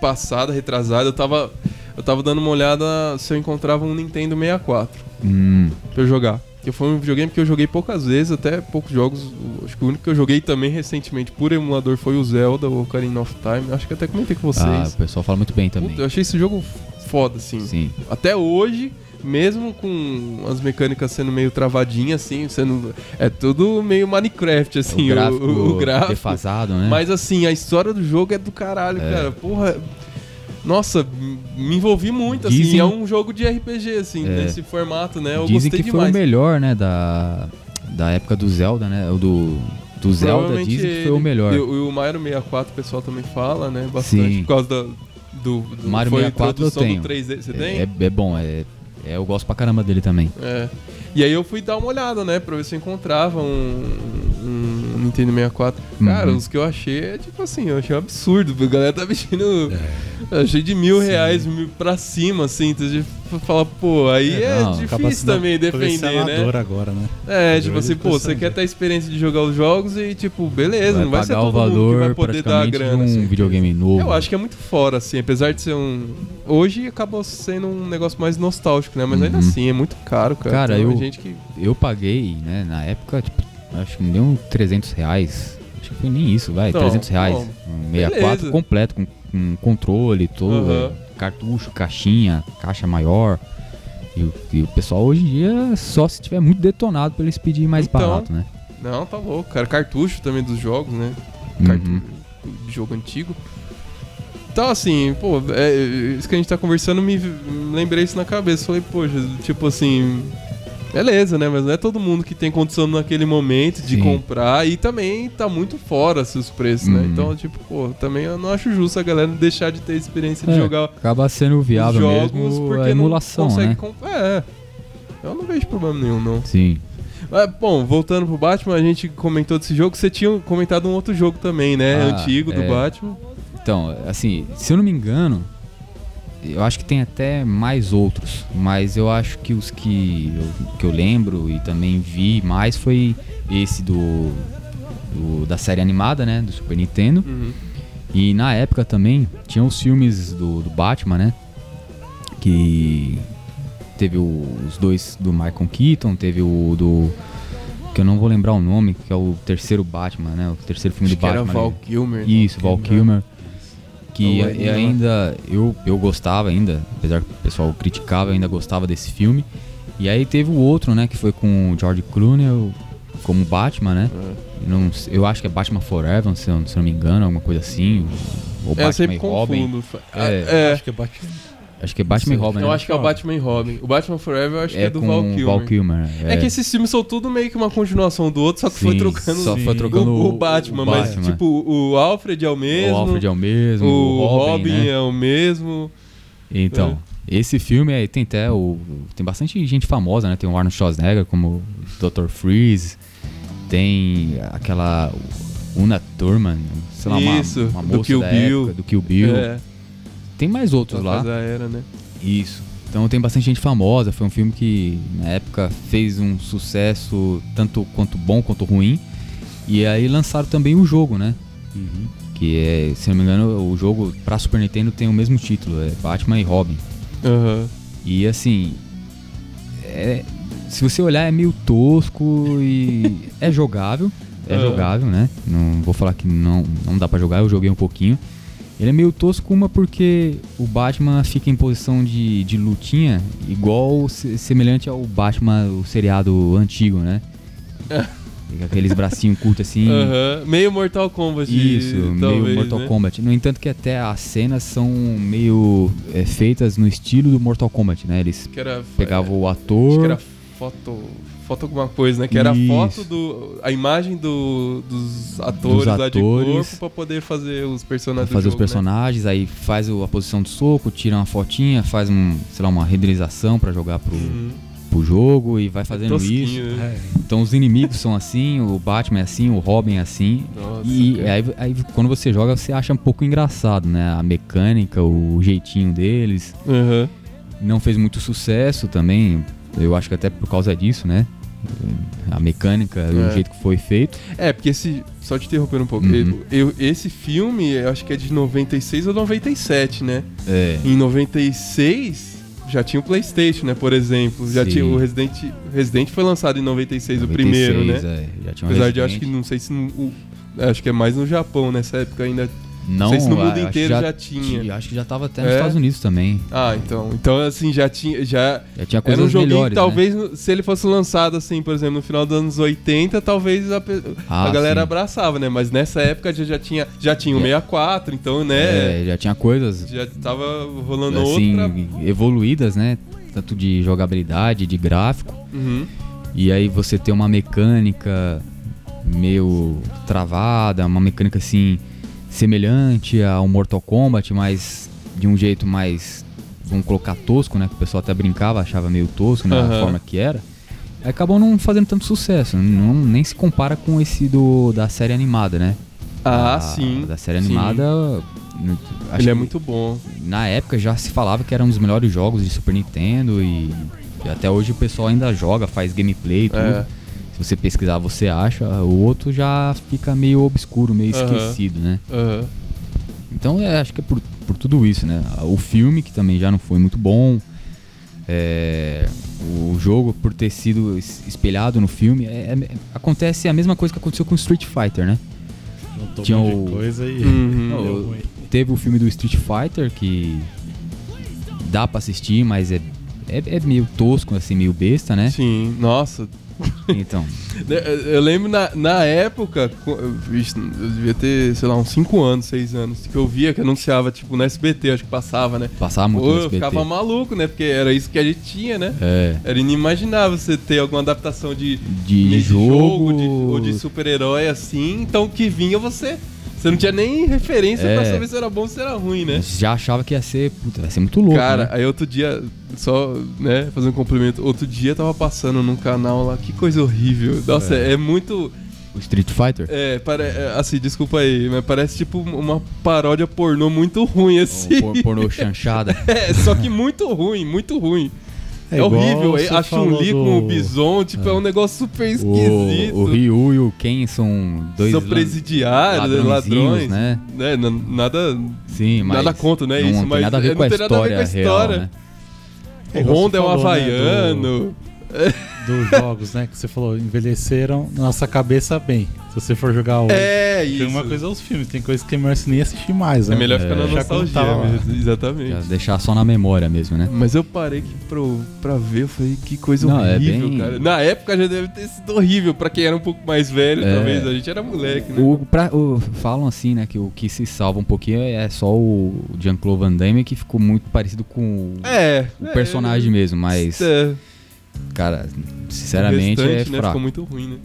passada, retrasada, eu tava, eu tava dando uma olhada se eu encontrava um Nintendo 64 Hum, pra eu jogar. Que foi um videogame que eu joguei poucas vezes, até poucos jogos. Acho que o único que eu joguei também recentemente por emulador foi o Zelda, o Ocarina of Time. Acho que até comentei com ah, vocês. o pessoal fala muito bem também. Puta, eu achei esse jogo foda, assim. Sim. Até hoje, mesmo com as mecânicas sendo meio travadinhas, assim, sendo. É tudo meio Minecraft, assim, o gráfico, o, o gráfico. defasado, né? Mas assim, a história do jogo é do caralho, É. cara. Porra. Nossa, me envolvi muito, assim. Dizem- É um jogo de RPG, assim, É. nesse formato, né? Eu Dizem gostei que foi demais. o melhor, né, da, da época do Zelda, né? O do, do Zelda dizem que foi o melhor. E o, Mario 64 o pessoal também fala, né? Bastante. Sim. Por causa da, do, do Mario foi a 64 eu tenho. do 3D. Você é, tem? é, é bom, é, é, eu gosto pra caramba dele também. É. E aí eu fui dar uma olhada, né? Pra ver se eu encontrava um, um Nintendo 64. Cara, Uhum. os que eu achei é tipo assim, eu achei um absurdo. A galera tá vestindo. É. Eu achei de mil reais mil pra cima, assim. Então a gente fala, pô, aí É, é, não, difícil também defender, né? agora, né? É, tipo de assim, pô, você quer ter a experiência de jogar os jogos e, tipo, beleza, vai não vai ser o todo mundo que valor vai poder dar a grana. de um assim. videogame novo. Eu acho que é muito fora, assim, apesar de ser um. Hoje acabou sendo um negócio mais nostálgico, né? Mas ainda Uhum. assim, é muito caro, cara. Cara, Tem eu- gente que. Eu paguei, né, na época, tipo, acho que me deu uns 300 reais. Acho que foi nem isso, vai, Não, 300 reais. bom, Um 64 beleza. completo, com, com controle, todo, Aham. cartucho, caixinha, caixa maior. E, o- e o pessoal hoje em dia, só se tiver muito detonado pra eles pedirem mais Então, barato, né? Não, tá louco, cara. Cartucho também dos jogos, né? Uhum. Cartucho de jogo antigo. Então, assim, pô, é, isso que a gente tá conversando, me me lembrei isso na cabeça. Falei, poxa, tipo assim. Beleza, né? Mas não é todo mundo que tem condição naquele momento de Sim. comprar e também tá muito fora assim, os preços, né? Uhum. Então, tipo, pô, também eu não acho justo a galera deixar de ter experiência de É, jogar Acaba sendo viável os jogos mesmo porque a emulação, não consegue né? É. Eu não vejo problema nenhum, não. Sim. Mas, bom, voltando pro Batman, a gente comentou desse jogo. Você tinha comentado um outro jogo também, né? Ah, Antigo do é. Batman. Então, assim, se eu não me engano, eu acho que tem até mais outros, mas eu acho que os que eu, que eu lembro e também vi mais foi esse do, do- da série animada, né, do Super Nintendo. Uhum. E na época também tinha os filmes do, do Batman, né, que teve o- os dois do Michael Keaton, teve o do que eu não vou lembrar o nome, que é o terceiro Batman, né, o terceiro filme Acho do que era Batman. Val Kilmer. Isso, Val Kilmer. Que É e ainda eu, eu gostava ainda, apesar que o pessoal criticava, eu ainda gostava desse filme. E aí teve o outro, né, que foi com o George Clooney como Batman, né? É. Não, eu acho que é Batman Forever, se eu, se não me engano, alguma coisa assim. Ou É, eu Batman sempre e Robin. confundo. É. É, Acho que é Batman. Acho que é Batman e. Robin. eu né? acho que é o Batman e Robin. O Batman Forever eu acho que é do Val o Kilmer. Val Kilmer. É. que esses filmes são tudo meio que uma continuação do outro, só que foi Sim, trocando só foi o, trocando o Batman, o mas Batman. tipo, o Alfred é o mesmo. O Alfred é o mesmo, o o Robin, Robin né? é o mesmo. Então, esse filme aí tem até o. Tem bastante gente famosa, né? Tem o Arnold Schwarzenegger como Dr. Freeze. Tem aquela. Una Thurman, sei lá, uma, Isso, uma do moça Kill da Bill. época, do Kill Bill. É, Tem mais outros lá. já era, né? Isso. Então tem bastante gente famosa. Foi um filme que na época fez um sucesso tanto quanto bom quanto ruim. E aí lançaram também o jogo, né? Que é, se não me engano, o jogo pra Super Nintendo tem o mesmo título, é Batman e Robin. Aham. E assim, é- se você olhar é meio tosco e é jogável, é Ah. jogável, né? Não vou falar que não, não dá pra jogar, eu joguei um pouquinho. Ele é meio tosco uma porque o Batman fica em posição de, de lutinha igual se- semelhante ao Batman, o seriado antigo, né? Fica aqueles bracinhos curtos assim. Aham. Meio Mortal Kombat. Isso, talvez, meio Mortal né? Kombat. No entanto que até as cenas são meio é, feitas no estilo do Mortal Kombat, né? Eles era, pegavam o Acho ator. que era foto. Foto alguma coisa, né? Que era a Isso. foto do. A imagem do, dos atores lá de atores. corpo pra poder fazer os personagens. do fazer os jogo, né? personagens, aí faz a posição do soco, tira uma fotinha, faz um, sei lá, uma renderização pra jogar pro, Uhum. pro jogo e vai fazendo Tosquinho, isso. né? É. Então os inimigos são assim, o Batman é assim, o Robin é assim. Nossa, E aí, aí quando você joga, você acha um pouco engraçado, né? A mecânica, o jeitinho deles. Aham. Não fez muito sucesso também, Eu acho que até por causa disso, né? A mecânica, É. o jeito que foi feito. É, porque esse. Só te interrompendo um pouco. Uhum. Eu- esse filme, eu acho que é de 96 ou 97, né? É. Em 96 já tinha o PlayStation, né? Por exemplo. Já Sim. tinha o Resident. Resident foi lançado em 96, o primeiro, né? 96, é, já tinha um Apesar de eu acho que Resident. não sei se. no- o- acho que é mais no Japão nessa época ainda. Não, sei se no mundo inteiro já tinha. Acho que já tava até nos É? Estados Unidos também. Ah, então. Então, assim, já tinha. Já, Já tinha Era coisas um joguinho melhores, que né? talvez, no- se ele fosse lançado assim, por exemplo, no final dos anos 80, talvez a, Ah, a galera sim. abraçava, né? Mas nessa época já, já tinha, já tinha o É. 64, então, né? É, já tinha coisas Já tava rolando assim outra. evoluídas, né? Tanto de jogabilidade, de gráfico. Uhum. E aí você tem uma mecânica meio travada, uma mecânica assim semelhante ao Mortal Kombat, mas de um jeito mais vamos colocar tosco, né? Que o pessoal até brincava, achava meio tosco, né? Aham. A forma que era. Acabou não fazendo tanto sucesso, não, nem se compara com esse do da série animada, né? Ah, Da- sim. Da série sim. animada. acho Ele é muito bom. Na época já se falava que era um dos melhores jogos de Super Nintendo e, e até hoje o pessoal ainda joga, faz gameplay e tudo. É. Você pesquisar, você acha. O outro já fica meio obscuro, meio Aham. esquecido, né? Aham. Então é, acho que é por, por tudo isso, né? O filme, que também já não foi muito bom. é, o jogo, por ter sido es- espelhado no filme, é- é- acontece a mesma coisa que aconteceu com Street Fighter, né? Juntou Tinha um o- de coisa e. Uhum. Não, o-. Teve o filme do Street Fighter, que dá pra assistir, mas é, é, é meio tosco, assim, meio besta, né? Sim, nossa. Então, Eu- Eu lembro na, na época, eu eu devia ter, sei lá, uns 5 anos, 6 anos, que eu via que anunciava, tipo, no SBT, acho que passava, né? passava muito Pô, no eu SBT. ficava maluco, né? Porque era isso que a gente tinha, né? É, Era inimaginável você ter alguma adaptação de, de, de jogo, de- ou de super-herói assim, então que vinha você. Você não tinha nem referência É. pra saber se era bom ou se era ruim, né? já achava que ia ser, puta, vai ser muito louco, Cara, né? aí outro dia, só, né, fazer um cumprimento. Outro dia tava passando num canal lá, que coisa horrível. Nossa, é, muito. O Street Fighter. É, pare, é, assim, desculpa aí, mas parece tipo uma paródia pornô muito ruim, assim. Por, pornô chanchada. É, só que muito ruim, muito ruim. É, igual horrível. você A falou Chun-Li do- com o Bison, tipo, é, um negócio super esquisito. O, o Ryu e o Ken são dois São presidiários, né, ladrões. né? né? Nada, Sim, mas nada contra, né? não isso, mas nada a é, ver não com a tem nada a ver história, com a história. real, né? É O Honda é um né, havaiano. dos jogos, né? Que você falou, envelheceram na nossa cabeça bem. Se você for jogar hoje. É, Tem isso. uma coisa aos filmes, tem coisas que é você nem assistir mais, né? É melhor ficar na Já quando nostalgia, mesmo, exatamente. Já deixar só na memória mesmo, né? Mas eu parei que pro, pra ver, eu falei, que coisa Não, é horrível, bem- cara. Na época já deve ter sido horrível pra quem era um pouco mais velho, É. talvez. A gente era moleque, né? O, pra- o- falam assim, né, que o que se salva um pouquinho é só o Jean-Claude Van Damme, que ficou muito parecido com o, É. o é, personagem mesmo, mas, É, cara, sinceramente restante, é né, fraco. Ficou muito ruim, né?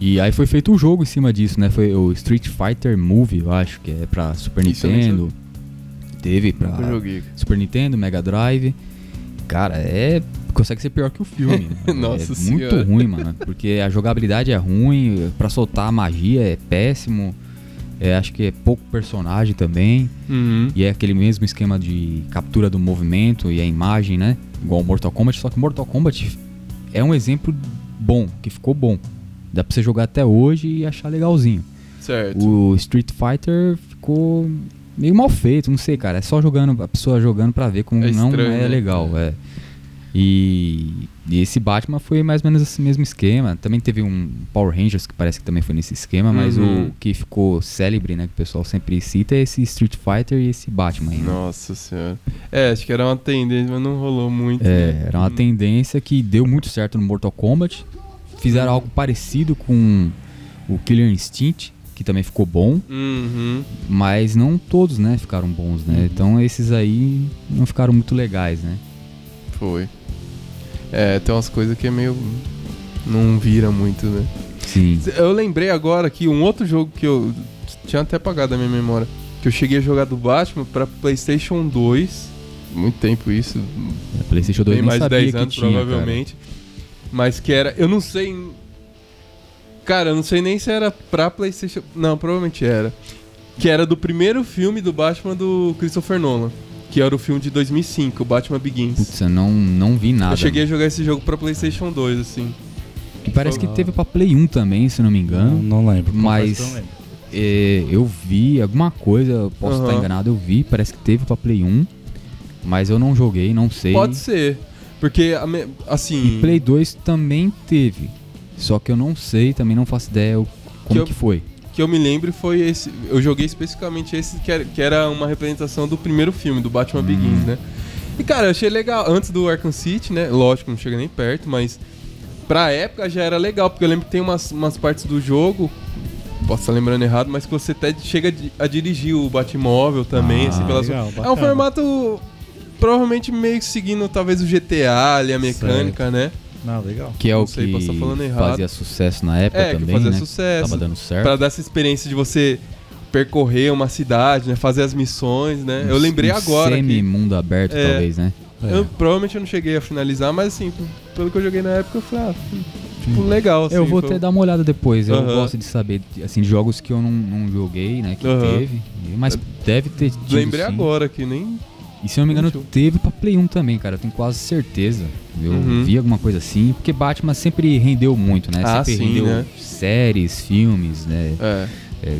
E aí foi feito um jogo em cima disso, né? Foi o Street Fighter Movie, eu acho, que é pra Super Isso Nintendo. Teve pra. Super Nintendo, Mega Drive. Cara, é. Consegue ser pior que o filme. Nossa é Senhora. muito ruim, mano. Porque a jogabilidade é ruim, pra soltar a magia é péssimo. É, acho que é pouco personagem também. Uhum. E é aquele mesmo esquema de captura do movimento e a imagem, né? Igual o Mortal Kombat, só que Mortal Kombat é um exemplo bom, que ficou bom. Dá pra você jogar até hoje e achar legalzinho. Certo. O Street Fighter ficou meio mal feito, não sei, cara. É só jogando, a pessoa jogando pra ver como É não estranho, é né? legal. É. E, e esse Batman foi mais ou menos esse mesmo esquema. Também teve um Power Rangers que parece que também foi nesse esquema, mas Uhum. o que ficou célebre, né, que o pessoal sempre cita, é esse Street Fighter e esse Batman aí. né? Nossa senhora. É, acho que era uma tendência, mas não rolou muito. É, né? era uma Hum. tendência que deu muito certo no Mortal Kombat. Fizeram algo parecido com o Killer Instinct, que também ficou bom. Uhum. Mas não todos, né, ficaram bons, né? Então esses aí não ficaram muito legais, né? Foi. É, tem umas coisas que é meio. Não vira muito, né? Sim. Eu lembrei agora que um outro jogo que eu tinha até apagado da minha memória, que eu cheguei a jogar do Batman pra PlayStation 2. Muito tempo isso, A PlayStation 2 bem nem mais de sabia 10 que anos tinha, provavelmente. Mas que era, eu não sei, cara, eu não sei nem se era pra PlayStation, não, provavelmente era. Que era do primeiro filme do Batman do Christopher Nolan. Que era o filme de 2005, o Batman Begins. Putz, eu não, não vi nada. eu cheguei a jogar esse jogo pra PlayStation 2, assim. E parece que teve pra Play 1 também, se não me engano. Não, não lembro. Mas- que eu não lembro. É, eu vi alguma coisa, eu posso Aham. estar enganado, eu vi, parece que teve pra Play 1. Mas eu não joguei, não sei. Pode ser. Porque, assim. E Play 2 também teve. Só que eu não sei, também não faço ideia o- como eu- que foi. Que eu me lembro foi esse. Eu joguei especificamente esse que era, que era uma representação do primeiro filme, do Batman Hum. Begins, né? E cara, eu achei legal. Antes do Arkham City, né? Lógico, não chega nem perto, mas pra época já era legal, porque eu lembro que tem umas, umas partes do jogo. Posso estar lembrando errado, mas que você até chega a di- a dirigir o Batmóvel também, Ah, assim, pelas. legal, É um formato provavelmente meio que seguindo talvez o GTA ali, a mecânica, né? Não, legal. Que é Não o sei, que fazia sucesso na época É, que também, fazia né? sucesso. Tava dando certo. Pra dar essa experiência de você percorrer uma cidade, né? Fazer as missões, né? Eu lembrei um agora que... Semi-mundo aberto, É. talvez, né? É. Eu, provavelmente eu não cheguei a finalizar, mas assim, pelo que eu joguei na época, eu falei, ah, tipo, legal, assim. eu vou foi- até dar uma olhada depois. Eu Aham. gosto de saber, de- assim, jogos que eu não, não joguei, né? Que Aham. teve. Mas deve ter tido, Lembrei sim. agora que nem... E se eu não me engano, teve pra Play 1 também, cara. Eu tenho quase certeza. Eu Uhum. vi alguma coisa assim. Porque Batman sempre rendeu muito, né? Ah, sempre sim, rendeu né? séries, filmes, né? É, É,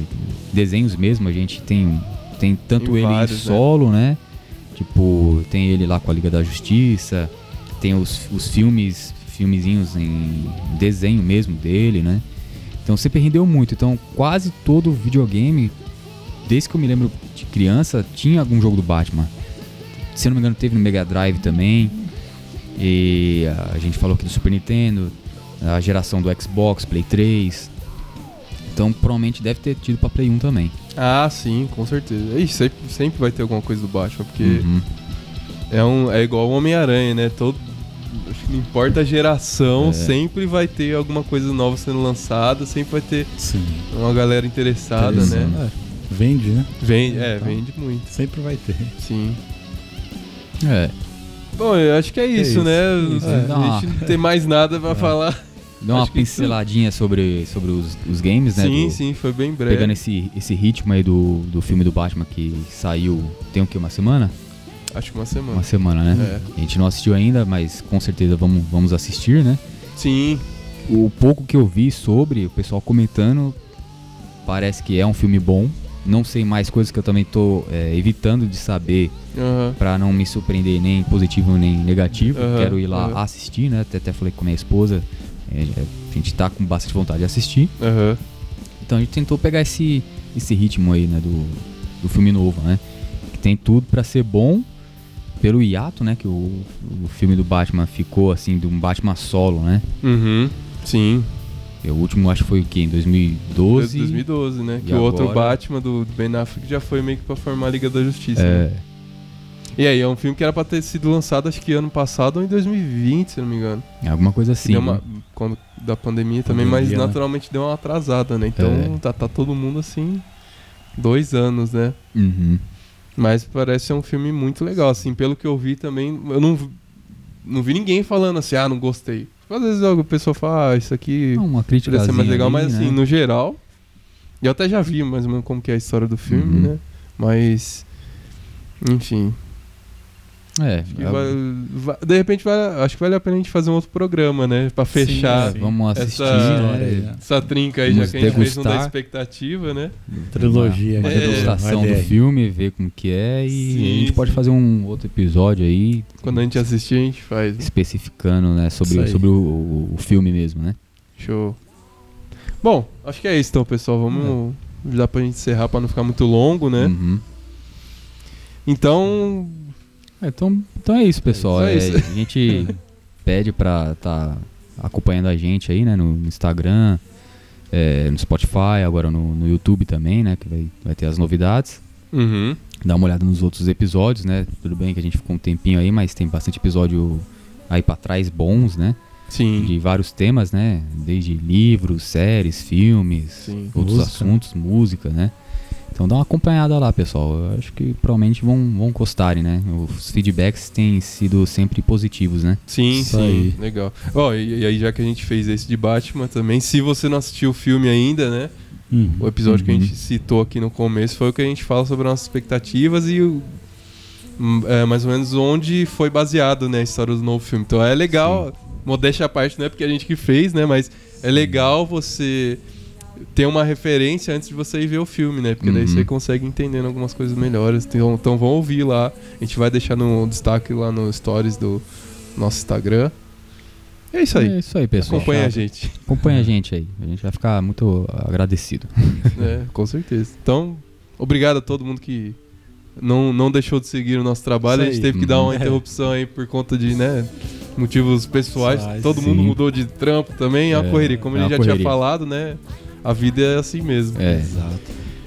desenhos mesmo. A gente tem, tem tanto Tem ele vários, em né? solo, né? Tipo, tem ele lá com a Liga da Justiça. Tem os, os filmes, filmezinhos em desenho mesmo dele, né? Então sempre rendeu muito. Então quase todo videogame, desde que eu me lembro de criança, tinha algum jogo do Batman. Se não me engano, teve no Mega Drive também. E a gente falou aqui do Super Nintendo, a geração do Xbox, Play 3. Então provavelmente deve ter tido pra Play 1 também. Ah, sim, com certeza. Ixi, sempre, sempre vai ter alguma coisa do Batman, porque Uhum. é, um, é igual o Homem-Aranha, né? Todo, acho que não importa a geração, É. sempre vai ter alguma coisa nova sendo lançada, sempre vai ter Sim. uma galera interessada, né? É, vende, né? Vende, é, Então. vende muito, Sempre vai ter. sim. É. Bom, eu acho que é isso, isso, né? isso. A gente não tem mais nada pra falar. Dá uma Acho que pinceladinha sobre, sobre os, os games, né? sim, do- sim, foi bem breve. Pegando esse, esse ritmo aí do, do filme do Batman que saiu tem o que? Uma semana? Acho que uma semana. Uma semana, né? É. A gente não assistiu ainda, mas com certeza vamos, vamos assistir, né? Sim, O pouco que eu vi sobre, o pessoal comentando, parece que é um filme bom. Não sei mais coisas que eu também tô é, evitando de saber aham. pra não me surpreender nem positivo nem negativo. Aham, Quero ir lá aham. assistir, né? Até, até falei com minha esposa, é, a gente tá com bastante vontade de assistir. Então a gente tentou pegar esse, esse ritmo aí, né, do, do filme novo, né? Que tem tudo pra ser bom pelo hiato, né, que o, o filme do Batman ficou assim, de um Batman solo, né? Uhum. Sim. O último acho que foi o quê? Em 2012? 2012, né? E Que o outro agora? Batman do do Ben Affleck já foi meio que pra formar a Liga da Justiça. É, né? E aí, é um filme que era pra ter sido lançado acho que ano passado ou em 2020, se não me engano. alguma coisa assim. deu uma, né? quando, da pandemia também, mas Pandemia, né? naturalmente deu uma atrasada, né? Então É. tá, tá todo mundo assim, dois anos, né? Uhum. Mas parece ser um filme muito legal, assim, pelo que eu vi também, eu não, não vi ninguém falando assim, ah, não gostei. Às vezes a pessoa fala, ah, isso aqui Não, uma crítica poderia ser mais legal, mas assim, né? no geral, eu até já vi mais ou menos como que é a história do filme, Uhum. né? Mas, enfim, É, que é, vai- de repente vai- acho que vale a pena a gente fazer um outro programa, né? Pra fechar sim. vamos assistir, essa- né? essa trinca aí, Vamos já que a gente fez um da expectativa, né? Trilogia. Uma, uma É, degustação do filme, ver como que é e Sim, a gente pode sim. fazer um outro episódio aí Quando a gente assistir, a gente faz. né? especificando, né, sobre, sobre o, o- o filme mesmo, né? Show. Bom, acho que é isso então, pessoal. Vamos. Dá pra gente encerrar pra não ficar muito longo, né? Uhum. Então. É, então, então é isso, pessoal. É É, isso. a gente pede pra tá acompanhando a gente aí, né, no, no Instagram, é, no Spotify, agora no, no YouTube também, né, que vai, vai ter as novidades. Uhum. Dá uma olhada nos outros episódios, né? Tudo bem que a gente ficou um tempinho aí, mas tem bastante episódio aí pra trás bons, né? Sim. De vários temas, né? Desde livros, séries, filmes, Sim. outros Música. assuntos, música, né? Então dá uma acompanhada lá, pessoal. Eu acho que provavelmente vão, vão gostarem, né? Os feedbacks têm sido sempre positivos, né? Sim, Isso sim. aí. Legal. Ó, e, e aí, já que a gente fez esse de Batman também, se você não assistiu o filme ainda, né? Uhum. O episódio que a Uhum. gente citou aqui no começo foi o que a gente fala sobre nossas expectativas e o, hum, é, mais ou menos onde foi baseado né, a história do novo filme. Então é legal, modéstia à parte, não é porque a gente que fez, né? Mas é legal você ter uma referência antes de você ir ver o filme, né? Porque daí Uhum. você consegue entendendo algumas coisas melhores. Então, então vão ouvir lá. A gente vai deixar no destaque lá no stories do nosso Instagram. É isso aí. É isso aí, pessoal. Acompanha a gente. Acompanha a gente aí. A gente vai ficar muito agradecido. É, com certeza. Então, obrigado a todo mundo que não, não deixou de seguir o nosso trabalho. A gente teve que dar uma Uhum. interrupção aí por conta de, né, motivos pessoais. Todo sim. mundo mudou de trampo também, é uma É, correria. Como é a gente já tinha correria. falado, né, a vida é assim mesmo. É. Exato.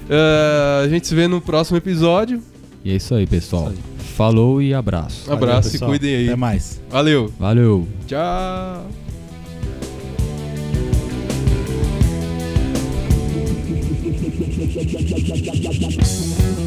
É, a gente se vê no próximo episódio. E é isso aí, pessoal. Isso Falou e abraço. Um abraço, se pessoal. cuidem aí. Até mais. Valeu. Valeu. Tchau. Thank